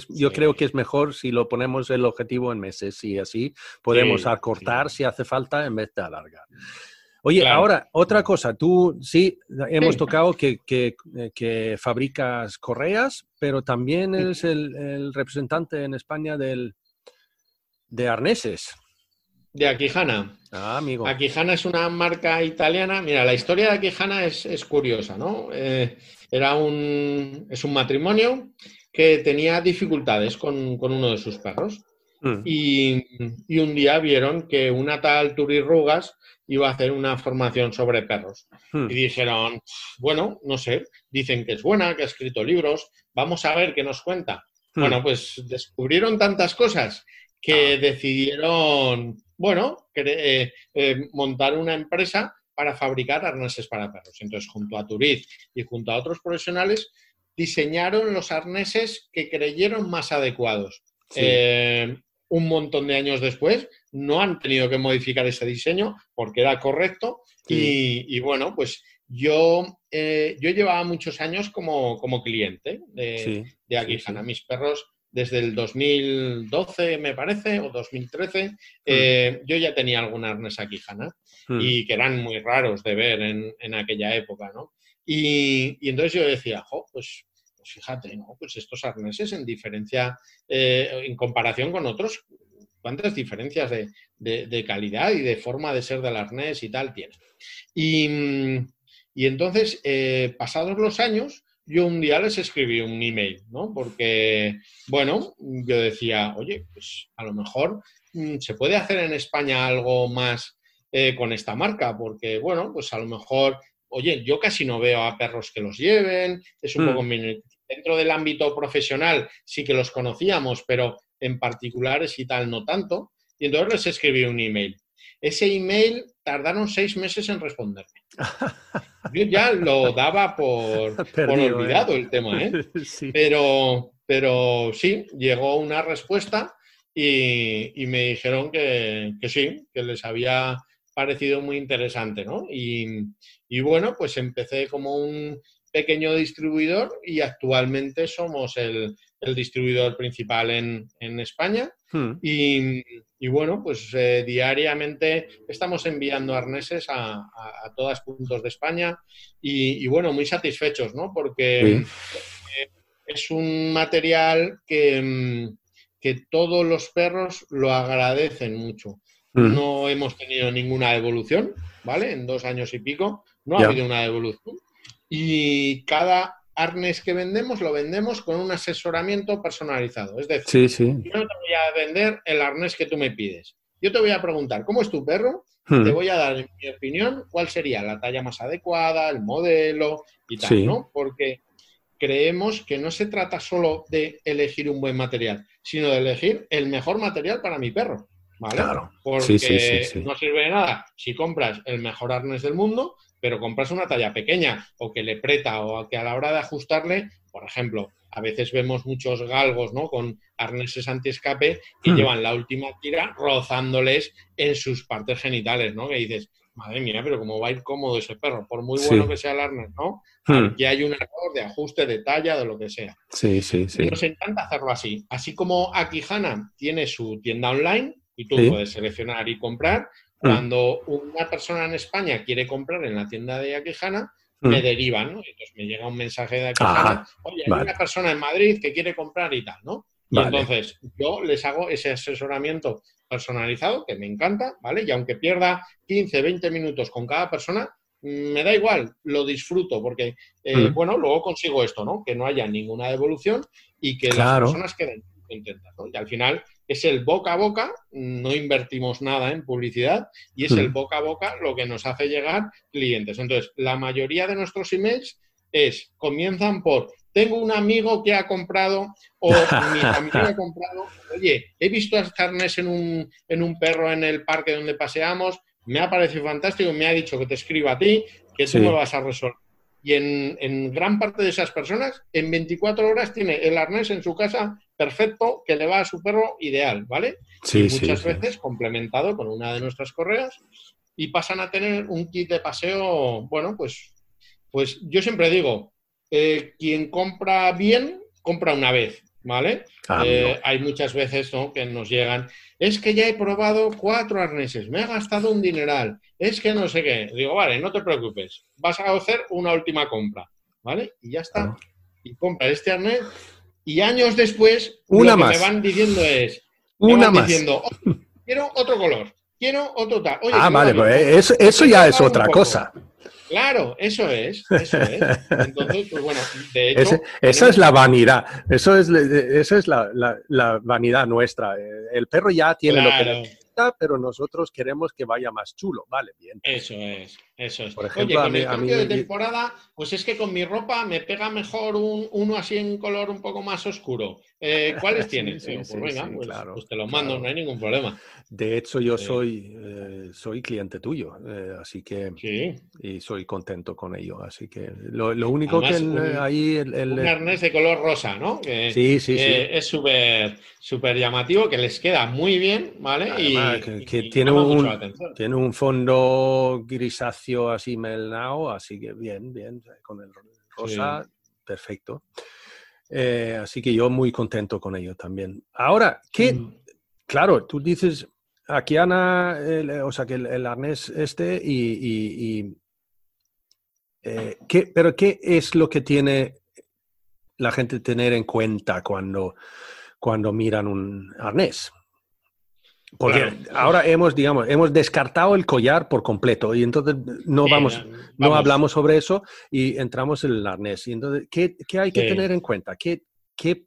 yo creo que es mejor si lo ponemos el objetivo en meses y así podemos acortar si hace falta en vez de alargar. Oye, ahora, otra cosa, tú sí, hemos tocado que, que, fabricas correas, pero también eres el, representante en España del, de arneses. De Aquijana. Ah, amigo. Aquijana es una marca italiana. Mira, la historia de Aquijana es, curiosa, ¿no? Eh, era un, es un matrimonio que tenía dificultades con, uno de sus perros. Mm. Y, un día vieron que una tal Turirrugas iba a hacer una formación sobre perros. Mm. Y dijeron, bueno, no sé, dicen que es buena, que ha escrito libros, vamos a ver qué nos cuenta. Mm. Bueno, pues descubrieron tantas cosas que ah. decidieron bueno, eh, eh, montar una empresa para fabricar arneses para perros. Entonces, junto a Turiz y junto a otros profesionales, diseñaron los arneses que creyeron más adecuados. Eh, un montón de años después, no han tenido que modificar ese diseño porque era correcto. Y, bueno, pues yo, yo llevaba muchos años como, cliente de, de Aquijana. Mis perros desde el 2012, me parece, o 2013, hmm. eh, yo ya tenía algún arnés aquí, hmm. y que eran muy raros de ver en, aquella época, ¿no? Y, entonces yo decía, jo, pues, pues, fíjate, ¿no? Pues estos arneses en diferencia, eh, en comparación con otros, ¿cuántas diferencias de, calidad y de forma de ser del arnés y tal tienen? Y, entonces, eh, pasados los años, yo un día les escribí un email, ¿no? Porque, bueno, yo decía, oye, pues a lo mejor mm, se puede hacer en España algo más eh, con esta marca, porque, bueno, pues a lo mejor, oye, yo casi no veo a perros que los lleven, es un poco dentro del ámbito profesional sí que los conocíamos, pero en particulares y tal no tanto. Y entonces les escribí un email. Ese email tardaron seis meses en responderme. Yo ya lo daba por, olvidado ¿eh? el tema, ¿eh? Pero, pero sí, llegó una respuesta y, me dijeron que, sí, que les había parecido muy interesante, ¿no? Y, y, bueno, pues empecé como un pequeño distribuidor y actualmente somos el, el distribuidor principal en, en España. Hmm. Y, y, bueno, pues eh, diariamente estamos enviando arneses a, a, todos puntos de España y, y, bueno, muy satisfechos, ¿no? Porque eh, es un material que, mm, que, todos los perros lo agradecen mucho. Hmm. No hemos tenido ninguna evolución, ¿vale? En dos años y pico no ha habido una evolución. Y cada arnés que vendemos lo vendemos con un asesoramiento personalizado. Es decir, yo no te voy a vender el arnés que tú me pides. Yo te voy a preguntar, ¿cómo es tu perro? Hmm. Te voy a dar, en mi opinión, cuál sería la talla más adecuada, el modelo y tal, ¿no? Porque creemos que no se trata solo de elegir un buen material, sino de elegir el mejor material para mi perro. ¿Vale? Claro. Porque no sirve de nada si compras el mejor arnés del mundo, pero compras una talla pequeña o que le preta o que a la hora de ajustarle, por ejemplo, a veces vemos muchos galgos ¿no? con arneses anti-escape y hmm. llevan la última tira rozándoles en sus partes genitales, ¿no? Que dices, madre mía, pero cómo va a ir cómodo ese perro, por muy bueno que sea el arnés, ¿no? Hmm. Aquí hay un error de ajuste, de talla, de lo que sea. Sí, sí, sí. Nos encanta hacerlo así. Así como Akihana tiene su tienda online y tú puedes seleccionar y comprar. Cuando una persona en España quiere comprar en la tienda de Aquijana, mm. me derivan, ¿no? Entonces me llega un mensaje de Aquijana, oye, hay una persona en Madrid que quiere comprar y tal, ¿no? Y entonces yo les hago ese asesoramiento personalizado, que me encanta, ¿vale? Y aunque pierda 15, 20 minutos con cada persona, mm, me da igual, lo disfruto, porque, eh, bueno, luego consigo esto, ¿no? Que no haya ninguna devolución y que las personas queden contentas, ¿no? Y al final es el boca a boca, no invertimos nada en publicidad y es el hmm. boca a boca lo que nos hace llegar clientes. Entonces, la mayoría de nuestros emails es, comienzan por, tengo un amigo que ha comprado o mi familia ha comprado, oye, he visto a carnes en un, en un perro en el parque donde paseamos, me ha parecido fantástico, me ha dicho que te escriba a ti, que tú me vas a resolver. Y en, gran parte de esas personas, en 24 horas tiene el arnés en su casa perfecto que le va a su perro ideal, ¿vale? Sí, muchas veces complementado con una de nuestras correas y pasan a tener un kit de paseo, bueno, pues, pues yo siempre digo, eh, quien compra bien, compra una vez, ¿vale? Ah, eh, hay muchas veces ¿no? que nos llegan, es que ya he probado cuatro arneses, me he gastado un dineral, es que no sé qué. Digo, vale, no te preocupes, vas a hacer una última compra, ¿vale? Y ya está. Y compra este arnés y años después una lo que me van diciendo es, una más. diciendo, oh, quiero otro color, quiero otro tal. ah, vale, pues eso, ya es otra cosa. Claro, eso es, eso es. Entonces, pues bueno, de hecho... esa es la vanidad, eso es, esa es la, la, vanidad nuestra. El perro ya tiene lo que pero nosotros queremos que vaya más chulo. Vale, bien. Eso es, eso es. Por ejemplo, Oye, con el cambio de temporada, pues es que con mi ropa me pega mejor un, uno así en color un poco más oscuro. Eh, ¿Cuáles tienes? pues venga, pues, pues, te los mando, no hay ningún problema. De hecho, yo soy, eh, soy cliente tuyo, eh, así que y soy contento con ello. Así que lo, lo único que ahí el, el, un arnés de color rosa, ¿no? Que, sí, sí, sí. Es súper súper llamativo, que les queda muy bien, ¿vale? y, que, tiene, un, tiene un fondo grisáceo así melnao, así que bien, bien, con el rosa, perfecto. Eh, así que yo muy contento con ello también. Ahora, ¿qué? Mm. Claro, tú dices Aquí Ana, o sea, que el, arnés este y... Eh, ¿qué, pero ¿qué es lo que tiene la gente tener en cuenta cuando, cuando miran un arnés? Porque ahora hemos, digamos, hemos descartado el collar por completo y entonces no vamos, no hablamos sobre eso y entramos en el arnés. Y entonces, ¿qué, qué hay que tener en cuenta? ¿Qué, qué,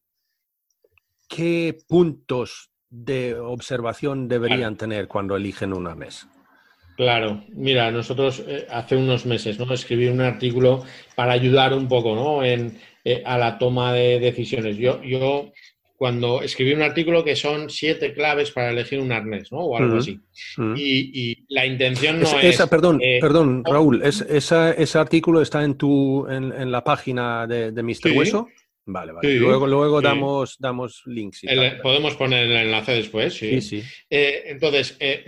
qué puntos de observación deberían tener cuando eligen un arnés? Claro, mira, nosotros eh, hace unos meses ¿no? escribí un artículo para ayudar un poco ¿no? en, eh, a la toma de decisiones. Yo, yo cuando escribí un artículo que son siete claves para elegir un arnés, ¿no? O algo así. y, la intención no es... perdón, perdón, Raúl, ese artículo está en tu en, la página de, de Mr. Hueso. Vale, vale. Luego, luego damos, damos links. podemos poner el enlace después, sí. sí, eh, entonces, eh,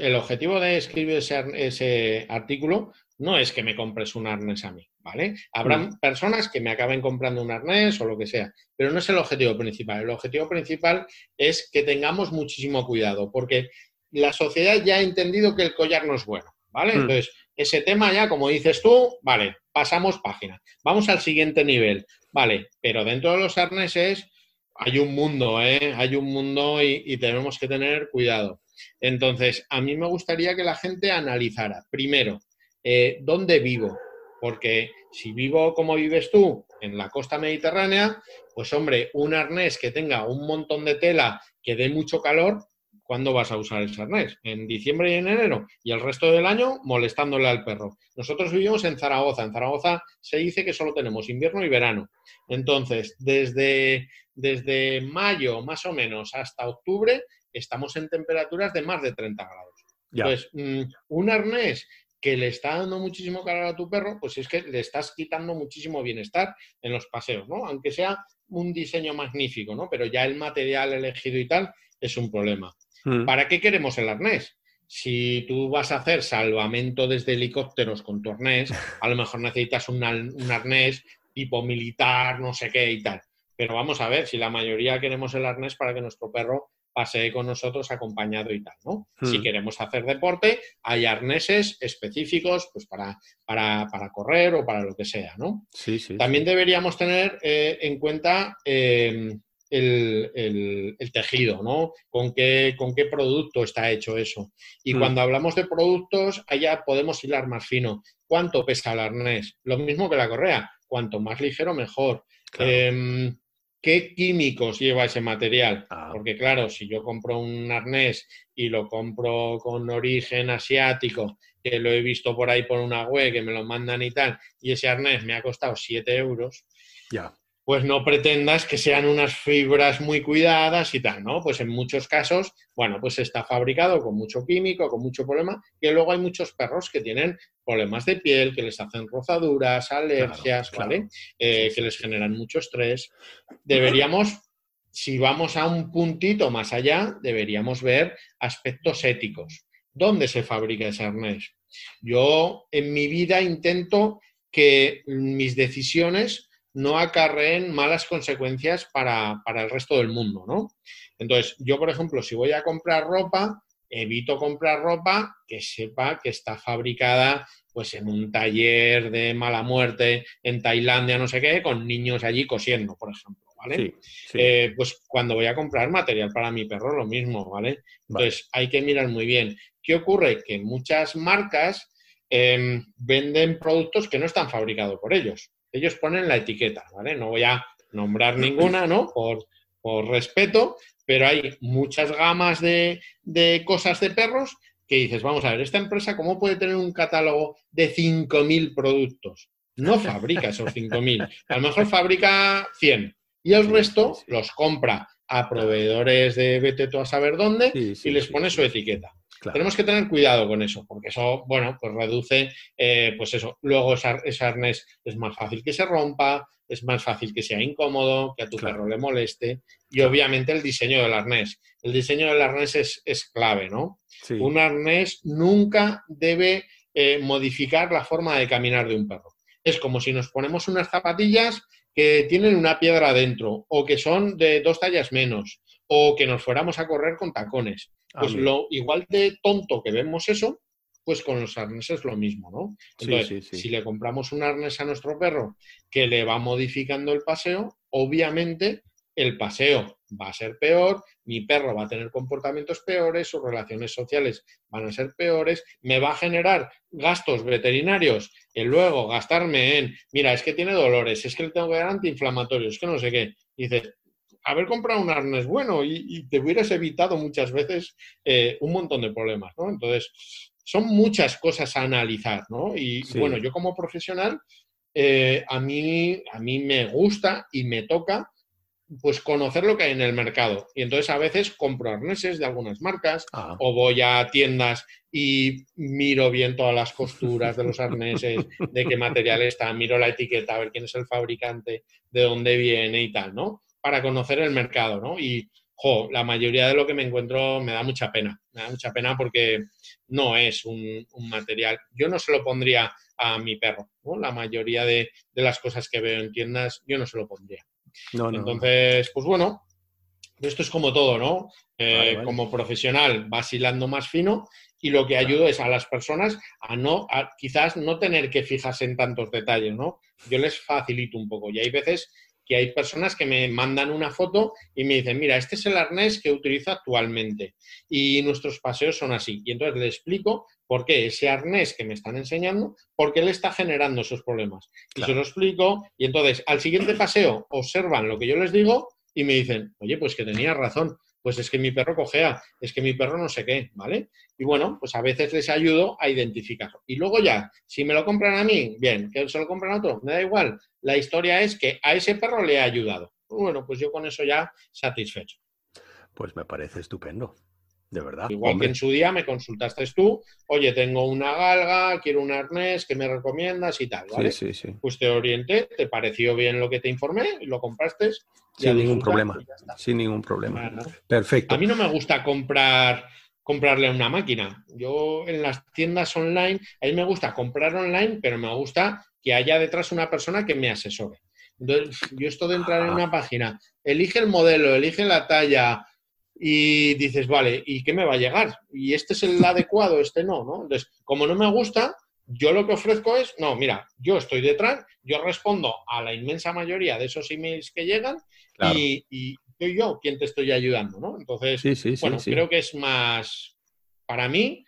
el objetivo de escribir ese, artículo no es que me compres un arnés a mí, ¿vale? Habrá mm. personas que me acaben comprando un arnés o lo que sea, pero no es el objetivo principal. El objetivo principal es que tengamos muchísimo cuidado, porque la sociedad ya ha entendido que el collar no es bueno, ¿vale? Mm. Entonces, ese tema ya, como dices tú, vale, pasamos página. Vamos al siguiente nivel. Vale, pero dentro de los arneses hay un mundo, ¿eh? Hay un mundo y, tenemos que tener cuidado. Entonces, a mí me gustaría que la gente analizara, primero, eh, ¿dónde vivo? Porque si vivo como vives tú, en la costa mediterránea, pues hombre, un arnés que tenga un montón de tela que dé mucho calor, ¿cuándo vas a usar el arnés? En diciembre y en enero. Y el resto del año molestándole al perro. Nosotros vivimos en Zaragoza. En Zaragoza se dice que solo tenemos invierno y verano. Entonces, desde, desde mayo más o menos hasta octubre, estamos en temperaturas de más de 30 grados. Entonces, mm, un arnés que le está dando muchísimo calor a tu perro, pues es que le estás quitando muchísimo bienestar en los paseos, ¿no? Aunque sea un diseño magnífico, ¿no? Pero ya el material elegido y tal es un problema. Mm. ¿Para qué queremos el arnés? Si tú vas a hacer salvamento desde helicópteros con tu arnés, a lo mejor necesitas un, arnés tipo militar, no sé qué y tal. Pero vamos a ver, si la mayoría queremos el arnés para que nuestro perro pase con nosotros acompañado y tal, ¿no? Si mm. queremos hacer deporte, hay arneses específicos pues para, para, correr o para lo que sea, ¿no? Sí, sí. También deberíamos tener eh, en cuenta eh, el, tejido, ¿no? ¿Con qué, ¿Con qué producto está hecho eso? Y mm. cuando hablamos de productos, allá podemos hilar más fino. ¿Cuánto pesa el arnés? Lo mismo que la correa. Cuanto más ligero, mejor. Em, ¿Qué químicos lleva ese material? Ah. Porque claro, si yo compro un arnés y lo compro con origen asiático, que lo he visto por ahí por una web, que me lo mandan y tal, y ese arnés me ha costado 7 euros, ya pues no pretendas que sean unas fibras muy cuidadas y tal, ¿no? Pues en muchos casos, bueno, pues está fabricado con mucho químico, con mucho problema, y luego hay muchos perros que tienen problemas de piel, que les hacen rozaduras, alergias, ¿vale? Eh, que les generan mucho estrés. Deberíamos, si vamos a un puntito más allá, deberíamos ver aspectos éticos. ¿Dónde se fabrica ese arnés? Yo en mi vida intento que mis decisiones no acarreen malas consecuencias para, el resto del mundo, ¿no? Entonces, yo, por ejemplo, si voy a comprar ropa, evito comprar ropa que sepa que está fabricada pues en un taller de mala muerte en Tailandia, no sé qué, con niños allí cosiendo, por ejemplo, ¿vale? Eh, pues cuando voy a comprar material para mi perro, lo mismo, ¿vale? Entonces, hay que mirar muy bien. ¿Qué ocurre? Que muchas marcas em, venden productos que no están fabricados por ellos ellos ponen la etiqueta, ¿vale? No voy a nombrar ninguna, ¿no? Por, respeto, pero hay muchas gamas de, cosas de perros que dices, vamos a ver, esta empresa, ¿cómo puede tener un catálogo de 5.000 productos? No fabrica esos 5.000. A lo mejor fabrica 100 y el resto los compra a proveedores de vete tú a saber dónde y les pone su etiqueta. Tenemos que tener cuidado con eso, porque eso, bueno, pues reduce, eh, pues eso. Luego ese arnés es más fácil que se rompa, es más fácil que sea incómodo, que a tu perro le moleste. Y obviamente el diseño del arnés. El diseño del arnés es, clave, ¿no? Un arnés nunca debe eh, modificar la forma de caminar de un perro. Es como si nos ponemos unas zapatillas que tienen una piedra adentro o que son de dos tallas menos o que nos fuéramos a correr con tacones. Pues lo igual de tonto que vemos eso, pues con los arneses lo mismo, ¿no? Entonces, si le compramos un arnés a nuestro perro que le va modificando el paseo, obviamente el paseo va a ser peor, mi perro va a tener comportamientos peores, sus relaciones sociales van a ser peores, me va a generar gastos veterinarios y luego gastarme en, mira, es que tiene dolores, es que le tengo que dar antiinflamatorios, es que no sé qué. Y dices, haber comprado un arnés bueno y, te hubieras evitado muchas veces eh, un montón de problemas, ¿no? Entonces, son muchas cosas a analizar, ¿no? Y bueno, yo como profesional, eh, a, mí, a mí me gusta y me toca pues conocer lo que hay en el mercado. Y entonces a veces compro arneses de algunas marcas Ah, o voy a tiendas y miro bien todas las costuras de los arneses, de qué material está, miro la etiqueta, a ver quién es el fabricante, de dónde viene y tal, ¿no? Para conocer el mercado, ¿no? Y, jo, la mayoría de lo que me encuentro me da mucha pena, me da mucha pena porque no es un, un material, yo no se lo pondría a mi perro, ¿no? La mayoría de, de las cosas que veo en tiendas, yo no se lo pondría. no, no. Entonces, pues bueno, esto es como todo, ¿no? Eh, Vale, vale. Como profesional vas hilando más fino y lo que ayudo es a las personas a no, a quizás no tener que fijarse en tantos detalles, ¿no? Yo les facilito un poco y hay veces que hay personas que me mandan una foto y me dicen, mira, este es el arnés que utilizo actualmente y nuestros paseos son así. Y entonces le explico por qué ese arnés que me están enseñando, por qué le está generando esos problemas. Y Claro. se lo explico y entonces al siguiente paseo observan lo que yo les digo y me dicen, oye, pues que tenía razón, pues es que mi perro cojea, es que mi perro no sé qué, ¿vale? Y bueno, pues a veces les ayudo a identificarlo. Y luego ya, si me lo compran a mí, bien, que se lo compran a otro, me da igual. La historia es que a ese perro le ha ayudado. Bueno, pues yo con eso ya satisfecho. Pues me parece estupendo, de verdad. Igual hombre. que en su día me consultaste tú, oye, tengo una galga, quiero un arnés, ¿qué me recomiendas y tal, ¿vale? Sí, sí, sí. Pues te orienté, te pareció bien lo que te informé y lo compraste. Sin ningún problema. Sin ningún problema. Claro. Perfecto. A mí no me gusta comprar comprarle una máquina. Yo en las tiendas online, a mí me gusta comprar online, pero me gusta que haya detrás una persona que me asesore. Entonces, yo esto de entrar en Ah. una página, elige el modelo, elige la talla y dices, vale, ¿y qué me va a llegar? Y este es el adecuado, este no, ¿no? Entonces, como no me gusta, yo lo que ofrezco es, no, mira, yo estoy detrás, yo respondo a la inmensa mayoría de esos emails que llegan Claro. y, y soy yo quien te estoy ayudando, ¿no? Entonces, Sí, sí, sí. bueno, sí. creo que es más, para mí,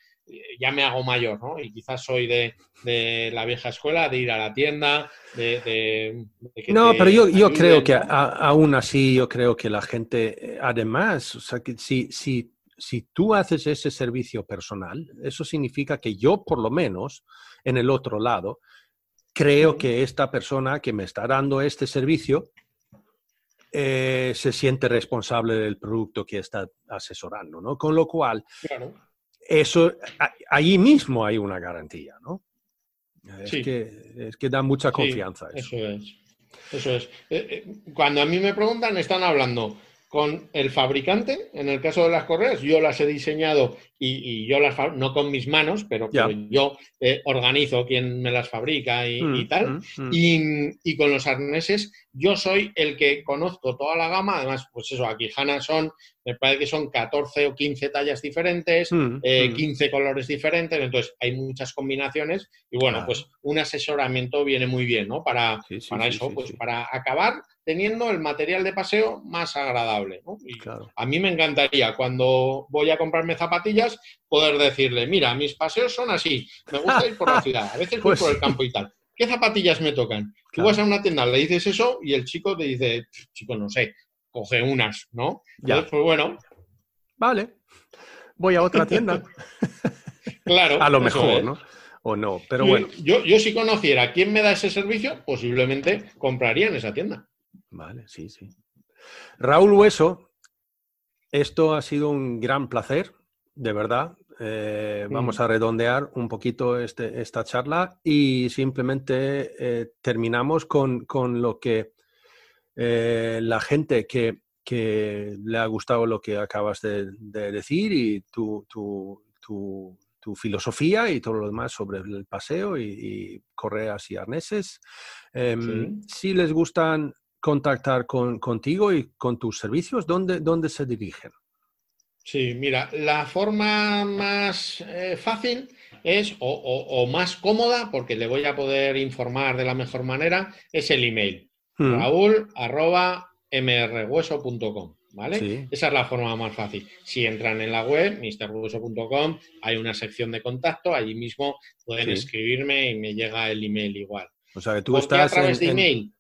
ya me hago mayor, ¿no? Y quizás soy de, de la vieja escuela, de ir a la tienda, de... de- de que No, pero yo, yo ayuden, creo que aún así, yo creo que la gente, eh, además, o sea, que si, si, si tú haces ese servicio personal, eso significa que yo, por lo menos, en el otro lado, creo que esta persona que me está dando este servicio eh, se siente responsable del producto que está asesorando, ¿no? Con lo cual, Claro. Eso, allí mismo hay una garantía, ¿no? Es, Sí. que, es que da mucha Sí, confianza eso. Eso es. Eso es. Eh, eh, Cuando a mí me preguntan, están hablando con el fabricante, en el caso de las correas, yo las he diseñado y, y yo las no con mis manos, pero, yo eh, organizo quién me las fabrica y, y Mm, tal. mm, mm. Y, y con los arneses, yo soy el que conozco toda la gama. Además, pues eso, aquí Hanna son, me parece que son 14 o 15 tallas diferentes, eh, mm. 15 colores diferentes, entonces hay muchas combinaciones. Y bueno, Claro. pues un asesoramiento viene muy bien, ¿no? Para, Sí, sí, para sí, eso, pues para acabar teniendo el material de paseo más agradable, ¿no? Y Claro. a mí me encantaría cuando voy a comprarme zapatillas poder decirle, mira, mis paseos son así, me gusta ir por la ciudad, a veces voy Pues por el campo y tal. ¿Qué zapatillas me tocan? Tú Claro. vas a una tienda, le dices eso y el chico te dice, chico, no sé, coge unas, ¿no? Ya. Entonces, pues bueno, Vale. Voy a otra tienda. claro. a lo mejor, es. ¿no? O no. Pero bueno. Yo, yo si conociera quién me da ese servicio, posiblemente compraría en esa tienda. Vale, sí, sí. Raúl Hueso, esto ha sido un gran placer, de verdad. Eh. Vamos a redondear un poquito este- esta charla y simplemente eh, terminamos con, con lo que eh, la gente que, que le ha gustado lo que acabas de, de decir y tu, tu- tu- tu filosofía y todo lo demás sobre el paseo y, y correas y arneses. Em, Si les gustan contactar con, contigo y con tus servicios, ¿dónde, dónde se dirigen? Sí, mira, la forma más eh, fácil es, o, o- o más cómoda, porque le voy a poder informar de la mejor manera, es el email. Mm, Raúl arroba mrhueso.com, ¿vale? Sí. Esa es la forma más fácil. Si entran en la web, mrhueso.com, hay una sección de contacto, allí mismo pueden Sí. escribirme y me llega el email igual. O sea, que tú ¿Por qué a estás través en, de en- email?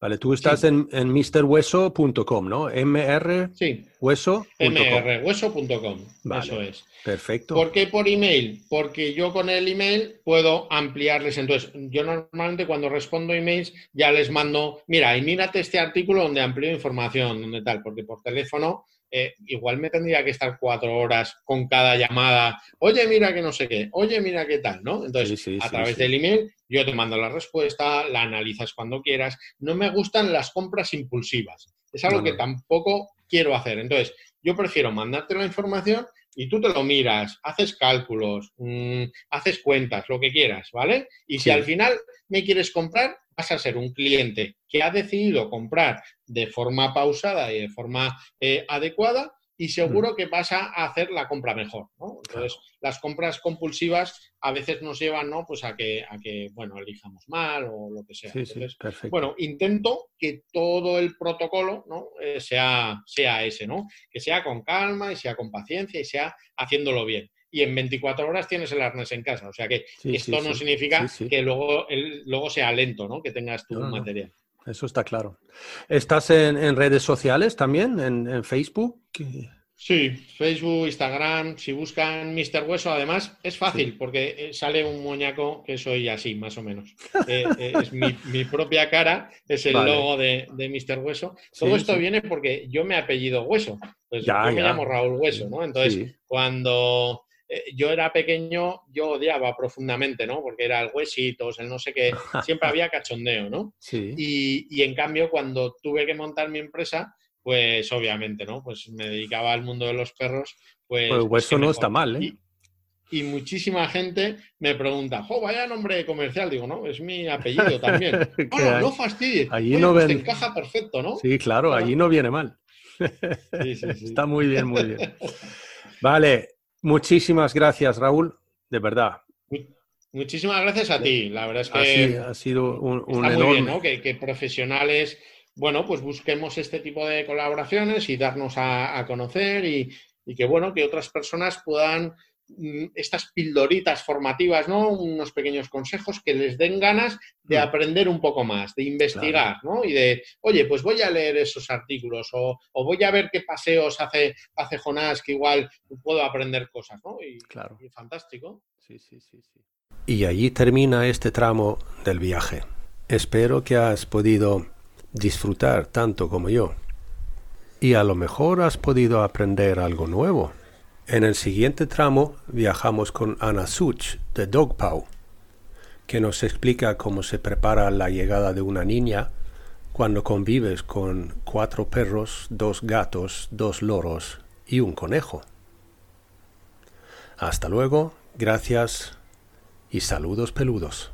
Vale, tú estás en, en mrhueso.com, ¿no? mr Sí, hueso. mrhueso.com. Vale. Eso es. Perfecto. ¿Por qué por email? Porque yo con el email puedo ampliarles. Entonces, yo normalmente cuando respondo emails ya les mando, mira, y mírate este artículo donde amplío información, donde tal, porque por teléfono eh, igual me tendría que estar cuatro horas con cada llamada. Oye, mira que no sé qué, oye, mira qué tal, ¿no? Entonces, Sí, sí, a través sí. del email yo te mando la respuesta, la analizas cuando quieras. No me gustan las compras impulsivas. Es algo No, que tampoco quiero hacer. Entonces, yo prefiero mandarte la información y tú te lo miras, haces cálculos, mm, haces cuentas, lo que quieras, ¿vale? Y si Sí. al final me quieres comprar, vas a ser un cliente que ha decidido comprar de forma pausada y de forma eh, adecuada y seguro Mm. que vas a hacer la compra mejor, ¿no? Entonces, las compras compulsivas a veces nos llevan, ¿no? Pues a que, a que, bueno, elijamos mal o lo que sea. Sí, Entonces, perfecto. bueno, intento que todo el protocolo ¿no? Eh, sea, sea ese, ¿no? Que sea con calma y sea con paciencia y sea haciéndolo bien. Y en 24 horas tienes el arnés en casa. O sea que Sí, esto no significa que luego, el- luego sea lento, ¿no? Que tengas tu No, no. Eso está claro. ¿Estás en, en redes sociales también? ¿En, en Facebook? ¿Qué? Sí, Facebook, Instagram, si buscan Mr. Hueso, además es fácil porque eh, sale un muñeco que soy así, más o menos. Eh, eh, es mi, mi propia cara, es el Vale. logo de, de Mr. Hueso. Todo Sí, esto sí. viene porque yo me apellido Hueso. Pues Ya, yo me ya. llamo Raúl Hueso, ¿no? Entonces, cuando eh, yo era pequeño, yo odiaba profundamente, ¿no? Porque era el huesitos, el no sé qué, siempre había cachondeo, ¿no? Sí. Y, y en cambio, cuando tuve que montar mi empresa, pues obviamente, ¿no? Pues me dedicaba al mundo de los perros, pues... Pues pues, hueso no está mal, ¿eh? Y, y muchísima gente me pregunta, ¡jo, vaya nombre comercial! Digo, no, es mi apellido también. Ah, no fastidies. allí Oye, no pues te ven- encaja perfecto, ¿no? Sí, claro, Claro. allí no viene mal. Sí, sí, sí. Está muy bien, muy bien. Vale, muchísimas gracias, Raúl, de verdad. Muchísimas gracias a ti. La verdad es que... Ha sido, un, un Está muy enorme... bien, ¿no? Que, que profesionales, bueno, pues busquemos este tipo de colaboraciones y darnos a, a conocer y, y que, bueno, que otras personas puedan, estas pildoritas formativas, ¿no? Unos pequeños consejos que les den ganas de Mm. aprender un poco más, de investigar, ¿no? Y de, oye, pues voy a leer esos artículos o, o voy a ver qué paseos hace, hace Jonás, que igual puedo aprender cosas, ¿no? Y, Claro. y fantástico. Sí, sí, sí, sí. Y allí termina este tramo del viaje. Espero que has podido disfrutar tanto como yo. Y a lo mejor has podido aprender algo nuevo. En el siguiente tramo viajamos con Ana Such de Dogpaw, que nos explica cómo se prepara la llegada de una niña cuando convives con cuatro perros, dos gatos, dos loros y un conejo. Hasta luego, gracias y saludos peludos.